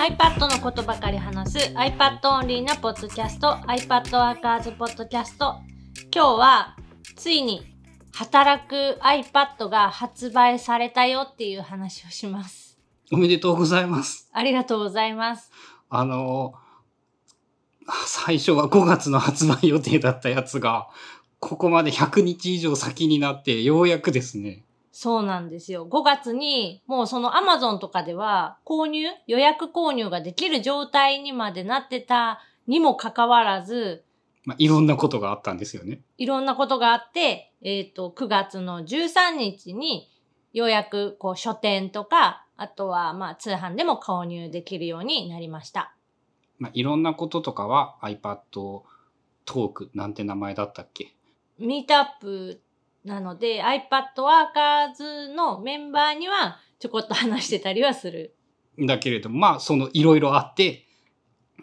iPad のことばかり話す iPad オンリーなポッドキャスト iPad ワーカーズポッドキャスト今日はついに働く iPad が発売されたよっていう話をします。おめでとうございます。ありがとうございます。あの、最初は5月の発売予定だったやつが、ここまで100日以上先になって、ようやくですね。そうなんですよ。5月にもうその Amazon とかでは購入、予約購入ができる状態にまでなってたにもかかわらず、まあ、いろんなことがあったんですよね。いろんなことがあって、えっ、と、9月の13日にようやくこう書店とか、あとはまあ通販でも購入できるようになりました。まあ、いろんなこととかは iPad トークなんて名前だったっけ？ミートアップなので iPad ワーカーズのメンバーにはちょこっと話してたりはする。だけれども、まあ、そのいろいろあって、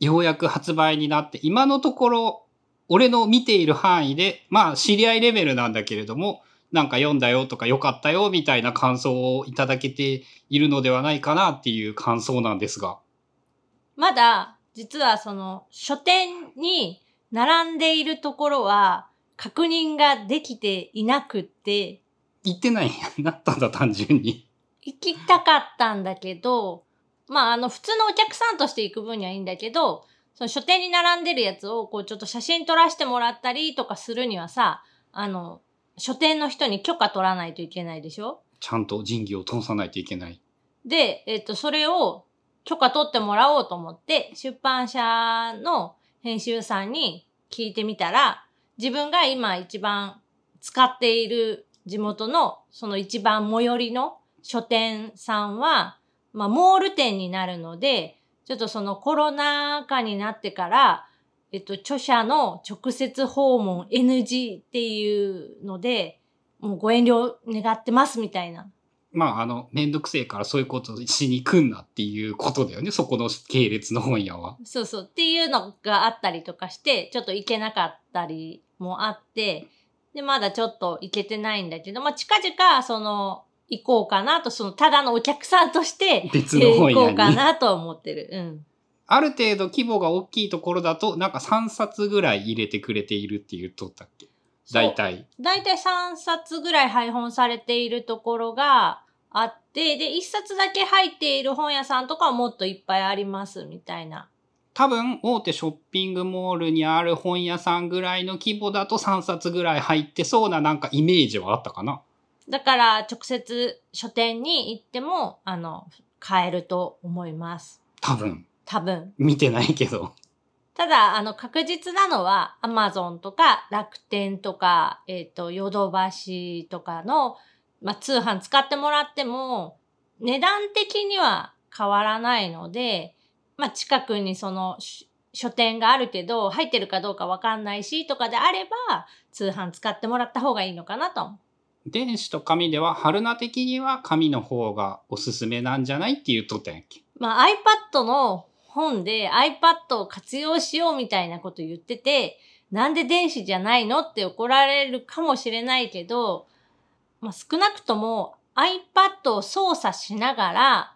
ようやく発売になって、今のところ、俺の見ている範囲で、まあ、知り合いレベルなんだけれども、なんか読んだよとか良かったよみたいな感想をいただけているのではないかなっていう感想なんですが。まだ実はその書店に並んでいるところは確認ができていなくって、言ってないんやなったんだ、単純に。行きたかったんだけど、まあ、あの、普通のお客さんとして行く分にはいいんだけど、その書店に並んでるやつを、こう、ちょっと写真撮らせてもらったりとかするにはさ、あの、書店の人に許可取らないといけないでしょ？ちゃんと仁義を通さないといけない。で、えっ、と、それを許可取ってもらおうと思って、出版社の編集さんに聞いてみたら、自分が今一番使っている地元のその一番最寄りの書店さんは、まあ、モール店になるので、ちょっとそのコロナ禍になってから、えっと、著者の直接訪問 NG っていうので、もうご遠慮願ってますみたいな。まあ、あの、めんどくせえからそういうことしに来んなっていうことだよね。そこの系列の本屋は。そうそう。っていうのがあったりとかして、ちょっと行けなかったりもあって、で、まだちょっと行けてないんだけど、まあ、近々、その、行こうかなと、その、ただのお客さんとして、別の本行こ。うかなと思ってる。うん。ある程度規模が大きいところだと、なんか3冊ぐらい入れてくれているって言っとったっけ？大体。だいたい3冊ぐらい配本されているところがあって、で、1冊だけ入っている本屋さんとかはもっといっぱいあります、みたいな。多分、大手ショッピングモールにある本屋さんぐらいの規模だと3冊ぐらい入ってそうななんかイメージはあったかな？だから、直接書店に行っても、あの、買えると思います。多分。多分。見てないけど。ただ、あの、確実なのは、アマゾンとか、楽天とか、えっ、と、ヨドバシとかの、まあ、通販使ってもらっても、値段的には変わらないので、まあ、近くにその、し書店があるけど、入ってるかどうかわかんないし、とかであれば、通販使ってもらった方がいいのかなと。電子と紙では、春菜的には紙の方がおすすめなんじゃないって言っとったんやっけ？まあ、iPad の本で iPad を活用しようみたいなこと言ってて、なんで電子じゃないのって怒られるかもしれないけど、まあ、少なくとも iPad を操作しながら、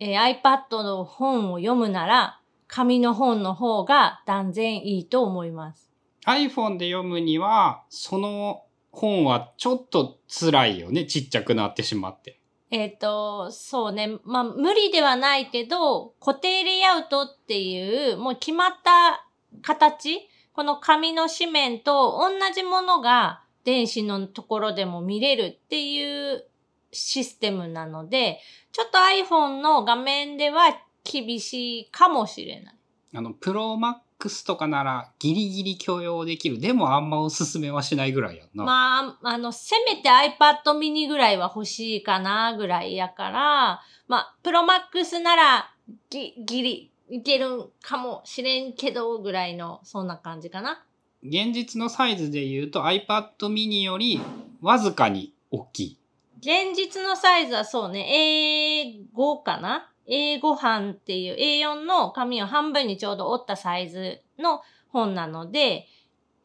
えー iPad の本を読むなら、紙の本の方が断然いいと思います。iPhone で読むには、その本はちょっと辛いよね。ちっちゃくなってしまって。えっ、と、そうね。まあ、無理ではないけど、固定レイアウトっていう、もう決まった形この紙の紙面と同じものが電子のところでも見れるっていうシステムなので、ちょっと iPhone の画面では厳しいかもしれない。あの、プロマックスとかならギリギリ許容できる。でもあんまおすすめはしないぐらいやんな。まあ、あの、せめて iPad mini ぐらいは欲しいかなぐらいやから、まあ、プロマックスならギギリいけるかもしれんけどぐらいの、そんな感じかな。現実のサイズで言うと iPad mini よりわずかに大きい。現実のサイズはそうね、A5 かな ?A5 版っていう A4 の紙を半分にちょうど折ったサイズの本なので、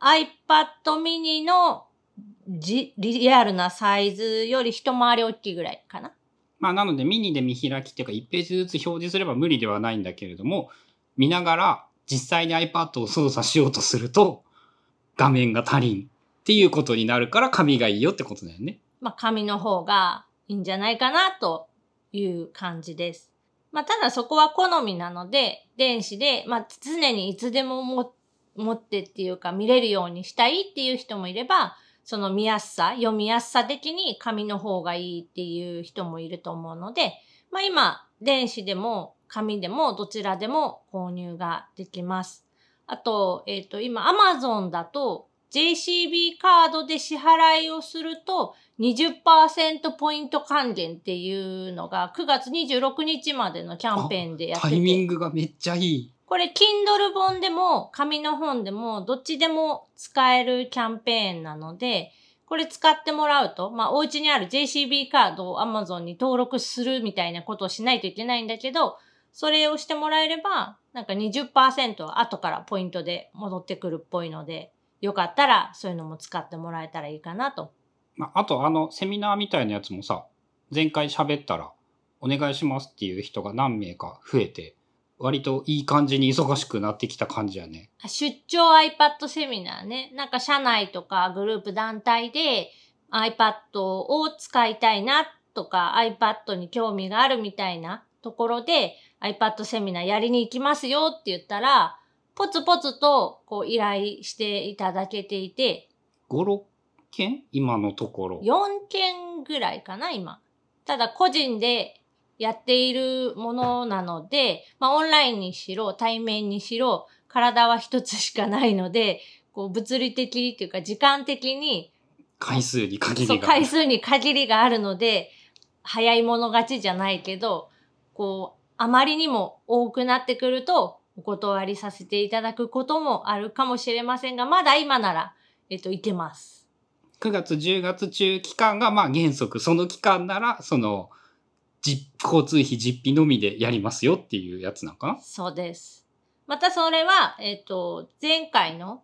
iPad mini のリアルなサイズより一回り大きいぐらいかな。まあ、なのでミニで見開きっていうか1ページずつ表示すれば無理ではないんだけれども、見ながら実際に iPad を操作しようとすると、画面が足りんっていうことになるから紙がいいよってことだよね。まあ、紙の方がいいんじゃないかなという感じです。まあ、ただそこは好みなので、電子で、まあ、常にいつでも持ってっていうか見れるようにしたいっていう人もいれば、その見やすさ、読みやすさ的に紙の方がいいっていう人もいると思うので、まあ今、電子でも紙でもどちらでも購入ができます。あと、えっ、と、今 Amazon だと JCB カードで支払いをすると20%ポイント還元っていうのが9月26日までのキャンペーンでやってて。タイミングがめっちゃいい。これ、Kindle 本でも、紙の本でも、どっちでも使えるキャンペーンなので、これ使ってもらうと、まあ、お家にある JCB カードを Amazon に登録するみたいなことをしないといけないんだけど、それをしてもらえれば、なんか20%は後からポイントで戻ってくるっぽいので、よかったらそういうのも使ってもらえたらいいかなと。まあ、あとあの、セミナーみたいなやつもさ、前回喋ったら、お願いしますっていう人が何名か増えて、割といい感じに忙しくなってきた感じやね。出張 iPad セミナーね。なんか社内とかグループ団体で iPad を使いたいなとか iPad に興味があるみたいなところで iPad セミナーやりに行きますよって言ったら、ポツポツとこう依頼していただけていて、5、6件？今のところ。4件ぐらいかな、今。ただ個人でやっているものなので、まあオンラインにしろ、対面にしろ、体は一つしかないので、こう物理的っていうか時間的に、回数に限そう、りがある。回数に限りがあるので、早い者勝ちじゃないけど、こう、あまりにも多くなってくると、お断りさせていただくこともあるかもしれませんが、まだ今なら、えっと、いけます。9月、10月中期間がまあ原則、その期間なら、その、交通費実費のみでやりますよっていうやつなんかな？そうです。またそれは、えっ、と、前回の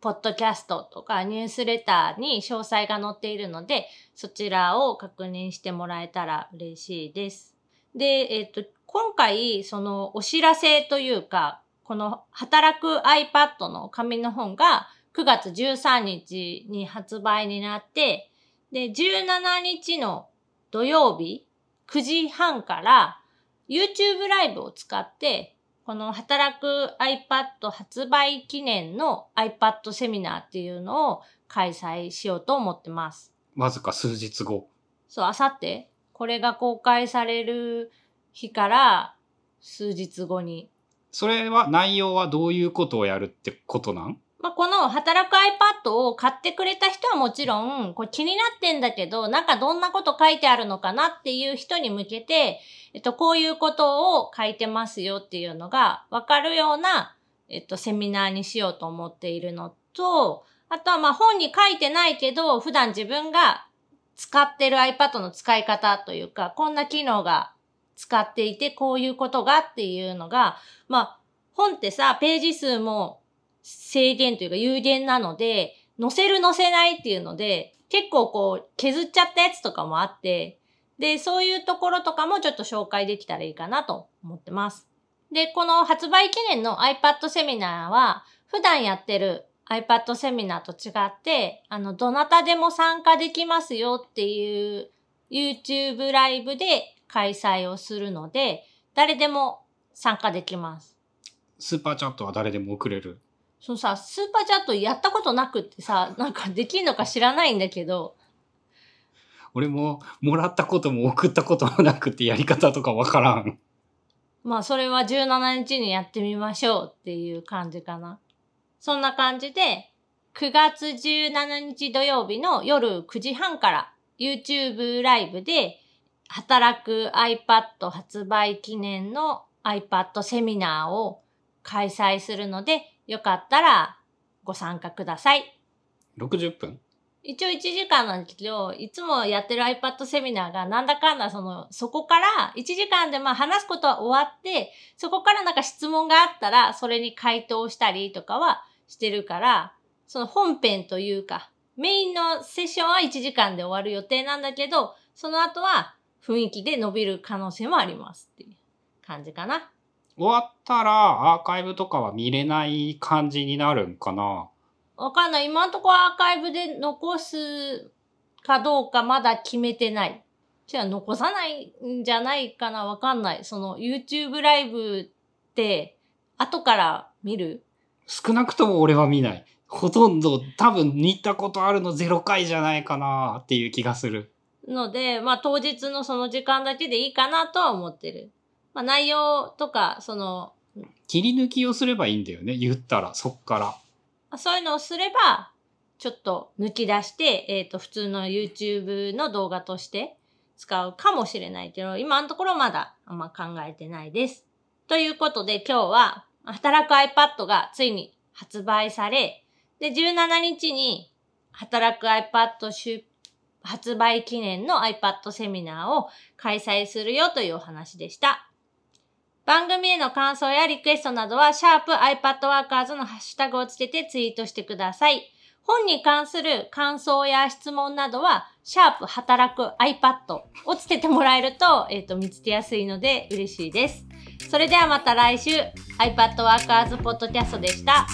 ポッドキャストとかニュースレターに詳細が載っているので、そちらを確認してもらえたら嬉しいです。で、えっ、と、今回、そのお知らせというか、この働く iPad の紙の本が9月13日に発売になって、で、17日の土曜日9時半から YouTube ライブを使って、この働く iPad 発売記念の iPad セミナーっていうのを開催しようと思ってます。わずか数日後。そう、あさって、これが公開される日から数日後に。それは内容はどういうことをやるってことなん？まあ、この働く iPad を買ってくれた人はもちろん、これ気になってんだけど、なんかどんなこと書いてあるのかなっていう人に向けて、えっと、こういうことを書いてますよっていうのがわかるような、えっと、セミナーにしようと思っているのと、あとはまあ本に書いてないけど、普段自分が使ってる iPad の使い方というか、こんな機能が使っていて、こういうことがっていうのが、まあ、本ってさ、ページ数も制限というか有限なので、載せる載せないっていうので、結構こう削っちゃったやつとかもあって、で、そういうところとかもちょっと紹介できたらいいかなと思ってます。で、この発売記念の iPad セミナーは、普段やってる iPad セミナーと違って、あの、どなたでも参加できますよっていう YouTube ライブで開催をするので、誰でも参加できます。スーパーチャットは誰でも送れる。そのさ、スーパーチャットやったことなくってさ、なんかできんのか知らないんだけど、俺ももらったことも送ったこともなくてやり方とかわからん。まあそれは17日にやってみましょうっていう感じかな。そんな感じで、9月17日土曜日の夜9時半から YouTube ライブで働く iPad 発売記念の iPad セミナーを開催するので、よかったらご参加ください。60分？一応1時間なんですけど、いつもやってる iPad セミナーがなんだかんだその、そこから1時間でまあ話すことは終わって、そこからなんか質問があったら、それに回答したりとかはしてるから、その本編というか、メインのセッションは1時間で終わる予定なんだけど、その後は雰囲気で伸びる可能性もありますっていう感じかな。終わったらアーカイブとかは見れない感じになるんかな？わかんない。今のところアーカイブで残すかどうかまだ決めてない。じゃあ残さないんじゃないかなわかんない。その YouTube ライブって後から見る？少なくとも俺は見ない。ほとんど多分見たことあるの0回じゃないかなっていう気がする。ので、まあ当日のその時間だけでいいかなとは思ってる。まあ内容とか、その、切り抜きをすればいいんだよね。言ったら、そっから。そういうのをすれば、ちょっと抜き出して、えっ、と、普通の YouTube の動画として使うかもしれないけど、今のところまだあんま考えてないです。ということで今日は、働く iPad がついに発売され、で、17日に働く iPad 出発売記念の iPad セミナーを開催するよというお話でした。番組への感想やリクエストなどは、シャープ iPadWorkers のハッシュタグをつけてツイートしてください。本に関する感想や質問などは、シャープ働く iPad をつけてもらえると、えっ、と、見つけやすいので嬉しいです。それではまた来週、iPadWorkers ポッドキャストでした。